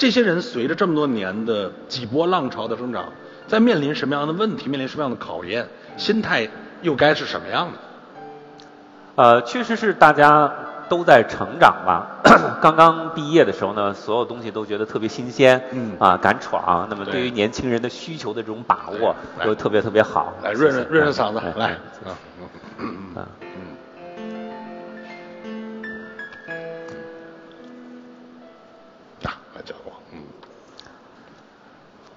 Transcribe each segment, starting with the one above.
这些人随着这么多年的几波浪潮的生长，在面临什么样的问题，面临什么样的考验，心态又该是什么样的？呃，确实是大家都在成长吧。刚刚毕业的时候呢，所有东西都觉得特别新鲜，嗯。啊，敢闯。那么对对。于年轻人的需求的这种把握，来。都特别特别好。来润润润润嗓子哎，来。哎。啊，嗯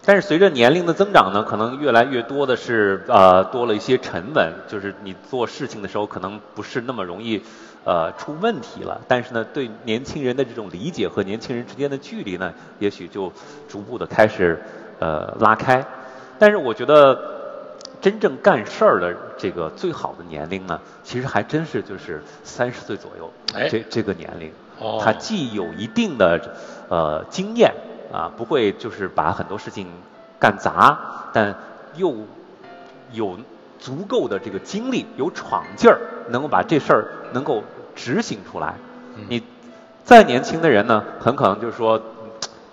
但是随着年龄的增长呢，可能越来越多的是呃多了一些沉稳，就是你做事情的时候可能不是那么容易呃出问题了。但是呢，对年轻人的这种理解和年轻人之间的距离呢，也许就逐步的开始呃拉开。但是我觉得真正干事儿的这个最好的年龄呢，其实还真是就是三十岁左右，哎这这个年龄。哦他既有一定的呃经验啊，不会就是把很多事情干砸，但又有足够的这个精力，有闯劲儿，能够把这事儿能够执行出来。嗯你再年轻的人呢，很可能就是说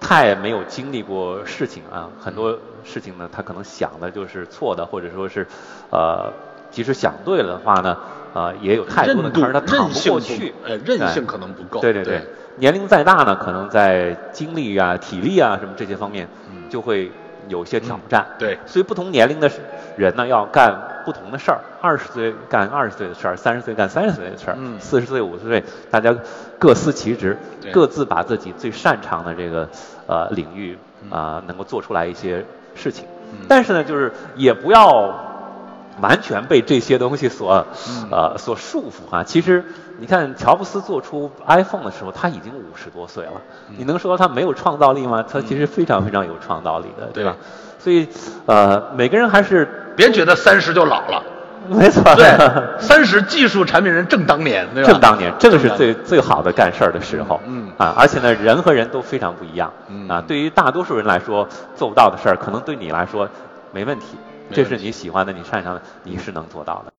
太没有经历过事情啊，很多事情呢，他可能想的就是错的，或者说是呃，即使想对了的话呢，呃，也有太多的坎儿他扛不过去，呃，韧哎性可能不够，对对对，年龄再大呢，可能在精力啊、体力啊什么这些方面，嗯就会有一些挑战。对所以不同年龄的人呢，要干不同的事儿。二十岁干二十岁的事儿，三十岁干三十岁的事儿，嗯四十岁、五十岁，大家各司其职，各自把自己最擅长的这个呃领域嗯啊、能够做出来一些事情。嗯但是呢，就是也不要完全被这些东西所、嗯呃所束缚啊。其实你看，乔布斯做出 iPhone 的时候，他已经五十多岁了。嗯你能说他没有创造力吗？他其实非常非常有创造力的，对吧？所以呃，每个人还是别觉得三十就老了，没错，对，三十技术产品人正当年，对吧？正当年，这个是最最好的干事儿的时候。嗯啊，而且呢，人和人都非常不一样。嗯啊，对于大多数人来说做不到的事儿，可能对你来说。没问题这是你喜欢的，你擅长的，你是能做到的。